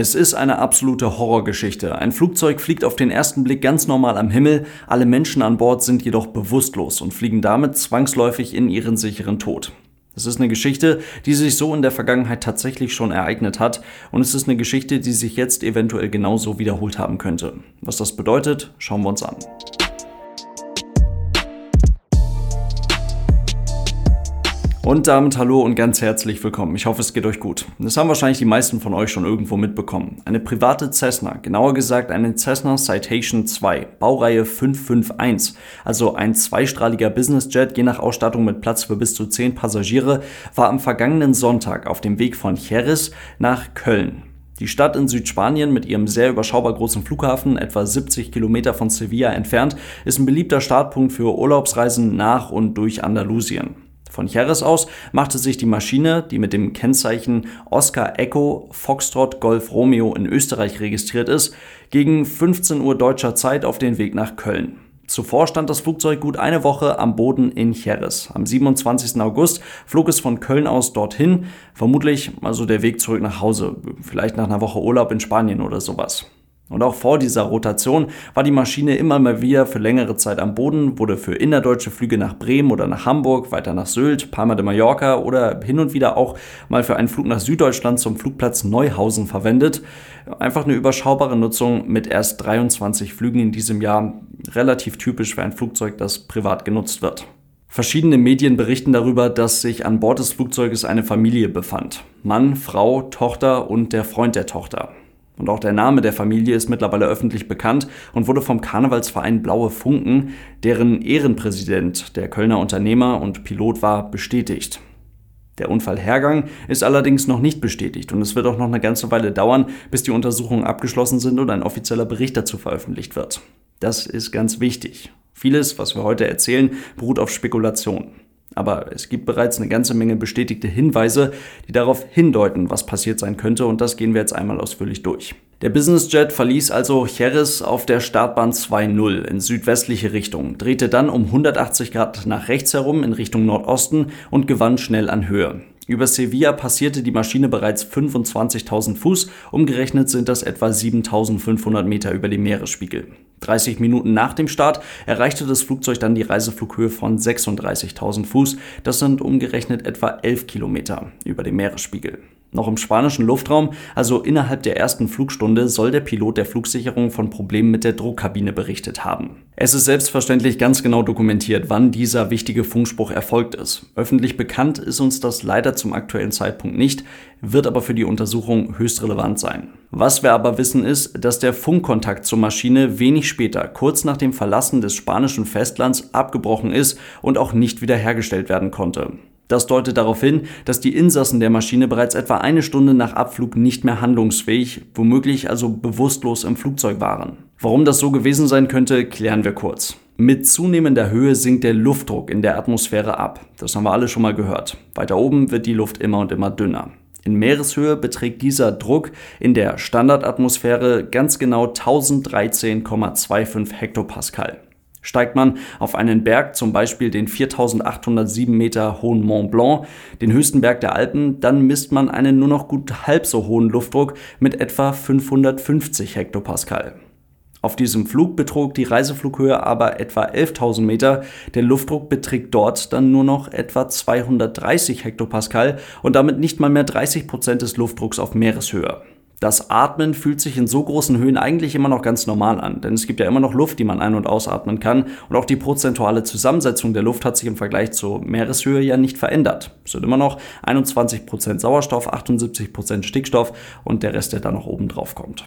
Es ist eine absolute Horrorgeschichte. Ein Flugzeug fliegt auf den ersten Blick ganz normal am Himmel, alle Menschen an Bord sind jedoch bewusstlos und fliegen damit zwangsläufig in ihren sicheren Tod. Es ist eine Geschichte, die sich so in der Vergangenheit tatsächlich schon ereignet hat und es ist eine Geschichte, die sich jetzt eventuell genauso wiederholt haben könnte. Was das bedeutet, schauen wir uns an. Und damit hallo und ganz herzlich willkommen. Ich hoffe, es geht euch gut. Das haben wahrscheinlich die meisten von euch schon irgendwo mitbekommen. Eine private Cessna, genauer gesagt eine Cessna Citation 2, Baureihe 551, also ein zweistrahliger Businessjet, je nach Ausstattung mit Platz für bis zu 10 Passagiere, war am vergangenen Sonntag auf dem Weg von Jerez nach Köln. Die Stadt in Südspanien mit ihrem sehr überschaubar großen Flughafen, etwa 70 Kilometer von Sevilla entfernt, ist ein beliebter Startpunkt für Urlaubsreisen nach und durch Andalusien. Von Jerez aus machte sich die Maschine, die mit dem Kennzeichen Oscar Echo Foxtrot Golf Romeo in Österreich registriert ist, gegen 15 Uhr deutscher Zeit auf den Weg nach Köln. Zuvor stand das Flugzeug gut eine Woche am Boden in Jerez. Am 27. August flog es von Köln aus dorthin, vermutlich also der Weg zurück nach Hause, vielleicht nach einer Woche Urlaub in Spanien oder sowas. Und auch vor dieser Rotation war die Maschine immer mal wieder für längere Zeit am Boden, wurde für innerdeutsche Flüge nach Bremen oder nach Hamburg, weiter nach Sylt, Palma de Mallorca oder hin und wieder auch mal für einen Flug nach Süddeutschland zum Flugplatz Neuhausen verwendet. Einfach eine überschaubare Nutzung mit erst 23 Flügen in diesem Jahr, relativ typisch für ein Flugzeug, das privat genutzt wird. Verschiedene Medien berichten darüber, dass sich an Bord des Flugzeuges eine Familie befand. Mann, Frau, Tochter und der Freund der Tochter. Und auch der Name der Familie ist mittlerweile öffentlich bekannt und wurde vom Karnevalsverein Blaue Funken, deren Ehrenpräsident der Kölner Unternehmer und Pilot war, bestätigt. Der Unfallhergang ist allerdings noch nicht bestätigt und es wird auch noch eine ganze Weile dauern, bis die Untersuchungen abgeschlossen sind und ein offizieller Bericht dazu veröffentlicht wird. Das ist ganz wichtig. Vieles, was wir heute erzählen, beruht auf Spekulation. Aber es gibt bereits eine ganze Menge bestätigte Hinweise, die darauf hindeuten, was passiert sein könnte und das gehen wir jetzt einmal ausführlich durch. Der Businessjet verließ also Jerez auf der Startbahn 2.0 in südwestliche Richtung, drehte dann um 180 Grad nach rechts herum in Richtung Nordosten und gewann schnell an Höhe. Über Sevilla passierte die Maschine bereits 25.000 Fuß, umgerechnet sind das etwa 7.500 Meter über dem Meeresspiegel. 30 Minuten nach dem Start erreichte das Flugzeug dann die Reiseflughöhe von 36.000 Fuß, das sind umgerechnet etwa 11 Kilometer über dem Meeresspiegel. Noch im spanischen Luftraum, also innerhalb der ersten Flugstunde, soll der Pilot der Flugsicherung von Problemen mit der Druckkabine berichtet haben. Es ist selbstverständlich ganz genau dokumentiert, wann dieser wichtige Funkspruch erfolgt ist. Öffentlich bekannt ist uns das leider zum aktuellen Zeitpunkt nicht, wird aber für die Untersuchung höchst relevant sein. Was wir aber wissen ist, dass der Funkkontakt zur Maschine wenig später, kurz nach dem Verlassen des spanischen Festlands, abgebrochen ist und auch nicht wiederhergestellt werden konnte. Das deutet darauf hin, dass die Insassen der Maschine bereits etwa eine Stunde nach Abflug nicht mehr handlungsfähig, womöglich also bewusstlos im Flugzeug waren. Warum das so gewesen sein könnte, klären wir kurz. Mit zunehmender Höhe sinkt der Luftdruck in der Atmosphäre ab. Das haben wir alle schon mal gehört. Weiter oben wird die Luft immer und immer dünner. In Meereshöhe beträgt dieser Druck in der Standardatmosphäre ganz genau 1013,25 Hektopascal. Steigt man auf einen Berg, zum Beispiel den 4807 Meter hohen Mont Blanc, den höchsten Berg der Alpen, dann misst man einen nur noch gut halb so hohen Luftdruck mit etwa 550 Hektopascal. Auf diesem Flug betrug die Reiseflughöhe aber etwa 11.000 Meter, der Luftdruck beträgt dort dann nur noch etwa 230 Hektopascal und damit nicht mal mehr 30 Prozent des Luftdrucks auf Meereshöhe. Das Atmen fühlt sich in so großen Höhen eigentlich immer noch ganz normal an, denn es gibt ja immer noch Luft, die man ein- und ausatmen kann und auch die prozentuale Zusammensetzung der Luft hat sich im Vergleich zur Meereshöhe ja nicht verändert. Es sind immer noch 21% Sauerstoff, 78% Stickstoff und der Rest, der da noch oben drauf kommt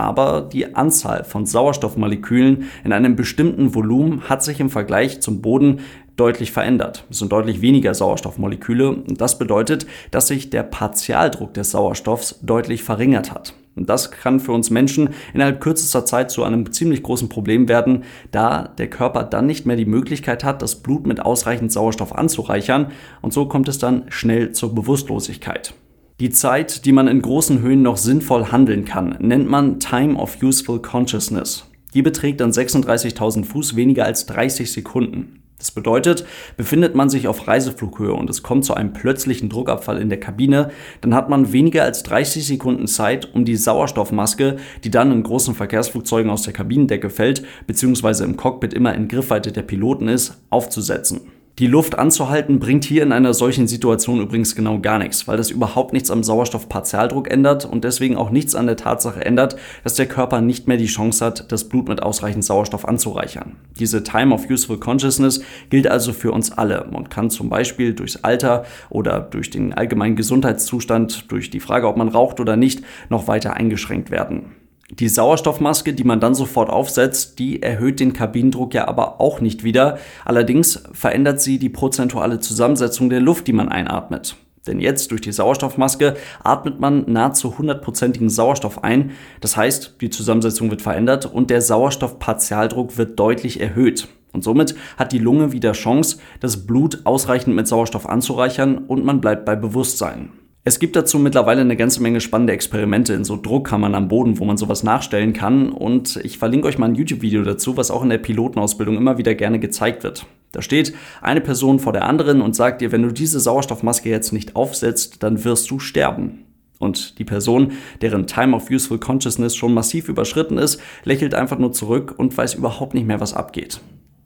aber die Anzahl von Sauerstoffmolekülen in einem bestimmten Volumen hat sich im Vergleich zum Boden deutlich verändert. Es sind deutlich weniger Sauerstoffmoleküle und das bedeutet, dass sich der Partialdruck des Sauerstoffs deutlich verringert hat. Und das kann für uns Menschen innerhalb kürzester Zeit zu einem ziemlich großen Problem werden, da der Körper dann nicht mehr die Möglichkeit hat, das Blut mit ausreichend Sauerstoff anzureichern und so kommt es dann schnell zur Bewusstlosigkeit. Die Zeit, die man in großen Höhen noch sinnvoll handeln kann, nennt man Time of Useful Consciousness. Die beträgt dann 36.000 Fuß weniger als 30 Sekunden. Das bedeutet, befindet man sich auf Reiseflughöhe und es kommt zu einem plötzlichen Druckabfall in der Kabine, dann hat man weniger als 30 Sekunden Zeit, um die Sauerstoffmaske, die dann in großen Verkehrsflugzeugen aus der Kabinendecke fällt, beziehungsweise im Cockpit immer in Griffweite der Piloten ist, aufzusetzen. Die Luft anzuhalten bringt hier in einer solchen Situation übrigens genau gar nichts, weil das überhaupt nichts am Sauerstoffpartialdruck ändert und deswegen auch nichts an der Tatsache ändert, dass der Körper nicht mehr die Chance hat, das Blut mit ausreichend Sauerstoff anzureichern. Diese Time of Useful Consciousness gilt also für uns alle und kann zum Beispiel durchs Alter oder durch den allgemeinen Gesundheitszustand, durch die Frage, ob man raucht oder nicht, noch weiter eingeschränkt werden. Die Sauerstoffmaske, die man dann sofort aufsetzt, die erhöht den Kabinendruck ja aber auch nicht wieder. Allerdings verändert sie die prozentuale Zusammensetzung der Luft, die man einatmet. Denn jetzt durch die Sauerstoffmaske atmet man nahezu hundertprozentigen Sauerstoff ein. Das heißt, die Zusammensetzung wird verändert und der Sauerstoffpartialdruck wird deutlich erhöht. Und somit hat die Lunge wieder Chance, das Blut ausreichend mit Sauerstoff anzureichern und man bleibt bei Bewusstsein. Es gibt dazu mittlerweile eine ganze Menge spannende Experimente in so Druckkammern am Boden, wo man sowas nachstellen kann. Und ich verlinke euch mal ein YouTube-Video dazu, was auch in der Pilotenausbildung immer wieder gerne gezeigt wird. Da steht eine Person vor der anderen und sagt dir, wenn du diese Sauerstoffmaske jetzt nicht aufsetzt, dann wirst du sterben. Und die Person, deren Time of Useful Consciousness schon massiv überschritten ist, lächelt einfach nur zurück und weiß überhaupt nicht mehr, was abgeht.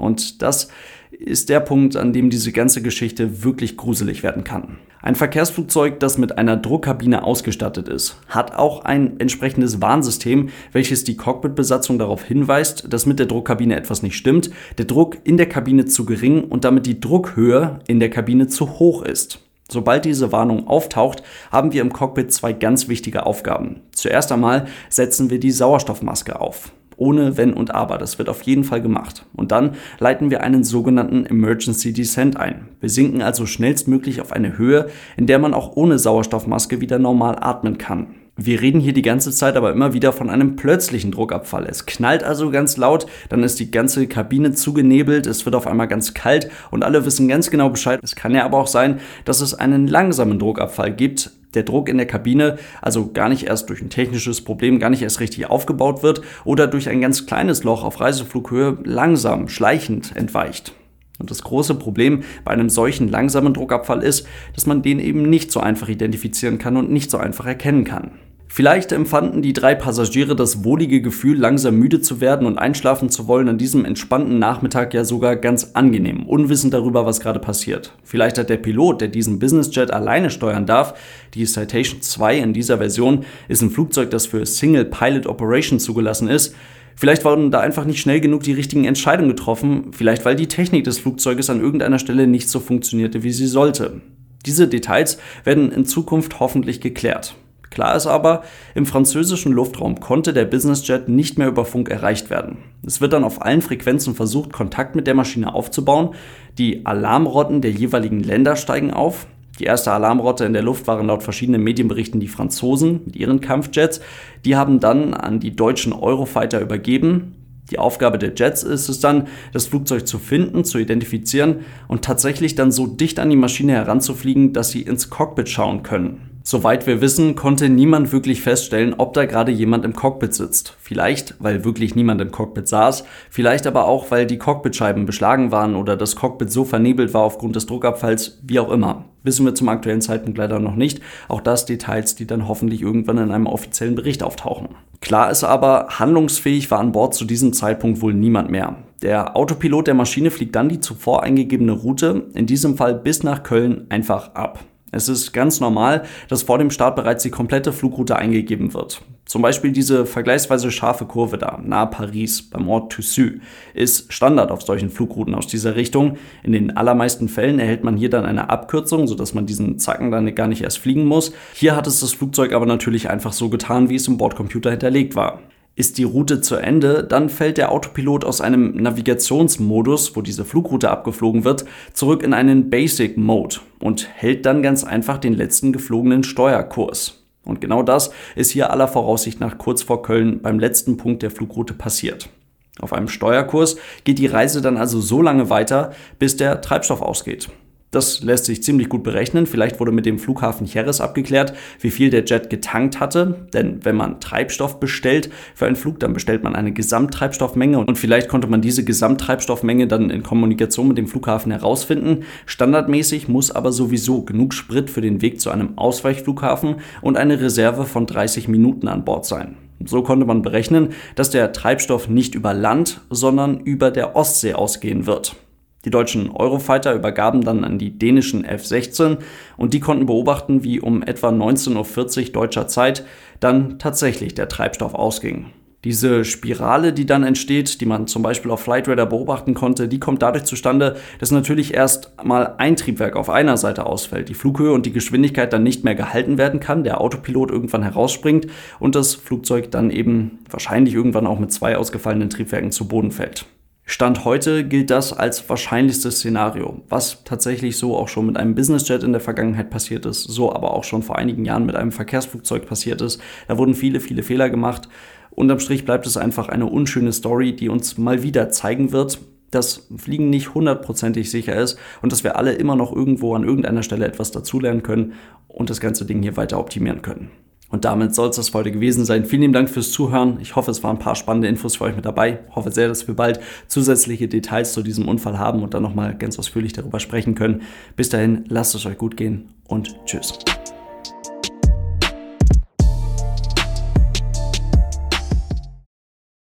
Und das ist der Punkt, an dem diese ganze Geschichte wirklich gruselig werden kann. Ein Verkehrsflugzeug, das mit einer Druckkabine ausgestattet ist, hat auch ein entsprechendes Warnsystem, welches die Cockpitbesatzung darauf hinweist, dass mit der Druckkabine etwas nicht stimmt, der Druck in der Kabine zu gering und damit die Druckhöhe in der Kabine zu hoch ist. Sobald diese Warnung auftaucht, haben wir im Cockpit zwei ganz wichtige Aufgaben. Zuerst einmal setzen wir die Sauerstoffmaske auf ohne Wenn und Aber. Das wird auf jeden Fall gemacht. Und dann leiten wir einen sogenannten Emergency Descent ein. Wir sinken also schnellstmöglich auf eine Höhe, in der man auch ohne Sauerstoffmaske wieder normal atmen kann. Wir reden hier die ganze Zeit aber immer wieder von einem plötzlichen Druckabfall. Es knallt also ganz laut, dann ist die ganze Kabine zugenebelt, es wird auf einmal ganz kalt und alle wissen ganz genau Bescheid. Es kann ja aber auch sein, dass es einen langsamen Druckabfall gibt, der Druck in der Kabine also gar nicht erst durch ein technisches Problem gar nicht erst richtig aufgebaut wird oder durch ein ganz kleines Loch auf Reiseflughöhe langsam, schleichend entweicht. Und das große Problem bei einem solchen langsamen Druckabfall ist, dass man den eben nicht so einfach identifizieren kann und nicht so einfach erkennen kann. Vielleicht empfanden die drei Passagiere das wohlige Gefühl, langsam müde zu werden und einschlafen zu wollen an diesem entspannten Nachmittag ja sogar ganz angenehm, unwissend darüber, was gerade passiert. Vielleicht hat der Pilot, der diesen Businessjet alleine steuern darf, die Citation 2 in dieser Version ist ein Flugzeug, das für Single Pilot Operation zugelassen ist, Vielleicht wurden da einfach nicht schnell genug die richtigen Entscheidungen getroffen, vielleicht weil die Technik des Flugzeuges an irgendeiner Stelle nicht so funktionierte, wie sie sollte. Diese Details werden in Zukunft hoffentlich geklärt. Klar ist aber, im französischen Luftraum konnte der Businessjet nicht mehr über Funk erreicht werden. Es wird dann auf allen Frequenzen versucht, Kontakt mit der Maschine aufzubauen. Die Alarmrotten der jeweiligen Länder steigen auf. Die erste Alarmrotte in der Luft waren laut verschiedenen Medienberichten die Franzosen mit ihren Kampfjets. Die haben dann an die deutschen Eurofighter übergeben. Die Aufgabe der Jets ist es dann, das Flugzeug zu finden, zu identifizieren und tatsächlich dann so dicht an die Maschine heranzufliegen, dass sie ins Cockpit schauen können. Soweit wir wissen, konnte niemand wirklich feststellen, ob da gerade jemand im Cockpit sitzt. Vielleicht, weil wirklich niemand im Cockpit saß, vielleicht aber auch, weil die Cockpitscheiben beschlagen waren oder das Cockpit so vernebelt war aufgrund des Druckabfalls, wie auch immer. Wissen wir zum aktuellen Zeitpunkt leider noch nicht. Auch das Details, die dann hoffentlich irgendwann in einem offiziellen Bericht auftauchen. Klar ist aber, handlungsfähig war an Bord zu diesem Zeitpunkt wohl niemand mehr. Der Autopilot der Maschine fliegt dann die zuvor eingegebene Route, in diesem Fall bis nach Köln, einfach ab. Es ist ganz normal, dass vor dem Start bereits die komplette Flugroute eingegeben wird. Zum Beispiel diese vergleichsweise scharfe Kurve da, nahe Paris, beim Ort Toussus, ist Standard auf solchen Flugrouten aus dieser Richtung. In den allermeisten Fällen erhält man hier dann eine Abkürzung, sodass man diesen Zacken dann gar nicht erst fliegen muss. Hier hat es das Flugzeug aber natürlich einfach so getan, wie es im Bordcomputer hinterlegt war. Ist die Route zu Ende, dann fällt der Autopilot aus einem Navigationsmodus, wo diese Flugroute abgeflogen wird, zurück in einen Basic Mode und hält dann ganz einfach den letzten geflogenen Steuerkurs. Und genau das ist hier aller Voraussicht nach kurz vor Köln beim letzten Punkt der Flugroute passiert. Auf einem Steuerkurs geht die Reise dann also so lange weiter, bis der Treibstoff ausgeht. Das lässt sich ziemlich gut berechnen. Vielleicht wurde mit dem Flughafen Jerez abgeklärt, wie viel der Jet getankt hatte. Denn wenn man Treibstoff bestellt für einen Flug, dann bestellt man eine Gesamttreibstoffmenge und vielleicht konnte man diese Gesamttreibstoffmenge dann in Kommunikation mit dem Flughafen herausfinden. Standardmäßig muss aber sowieso genug Sprit für den Weg zu einem Ausweichflughafen und eine Reserve von 30 Minuten an Bord sein. So konnte man berechnen, dass der Treibstoff nicht über Land, sondern über der Ostsee ausgehen wird. Die deutschen Eurofighter übergaben dann an die dänischen F-16 und die konnten beobachten, wie um etwa 19.40 Uhr deutscher Zeit dann tatsächlich der Treibstoff ausging. Diese Spirale, die dann entsteht, die man zum Beispiel auf Flightradar beobachten konnte, die kommt dadurch zustande, dass natürlich erst mal ein Triebwerk auf einer Seite ausfällt, die Flughöhe und die Geschwindigkeit dann nicht mehr gehalten werden kann, der Autopilot irgendwann herausspringt und das Flugzeug dann eben wahrscheinlich irgendwann auch mit zwei ausgefallenen Triebwerken zu Boden fällt. Stand heute gilt das als wahrscheinlichstes Szenario, was tatsächlich so auch schon mit einem Businessjet in der Vergangenheit passiert ist, so aber auch schon vor einigen Jahren mit einem Verkehrsflugzeug passiert ist. Da wurden viele, viele Fehler gemacht. Unterm Strich bleibt es einfach eine unschöne Story, die uns mal wieder zeigen wird, dass Fliegen nicht hundertprozentig sicher ist und dass wir alle immer noch irgendwo an irgendeiner Stelle etwas dazulernen können und das ganze Ding hier weiter optimieren können. Und damit soll es das heute gewesen sein. Vielen lieben Dank fürs Zuhören. Ich hoffe, es waren ein paar spannende Infos für euch mit dabei. Ich hoffe sehr, dass wir bald zusätzliche Details zu diesem Unfall haben und dann nochmal ganz ausführlich darüber sprechen können. Bis dahin, lasst es euch gut gehen und tschüss.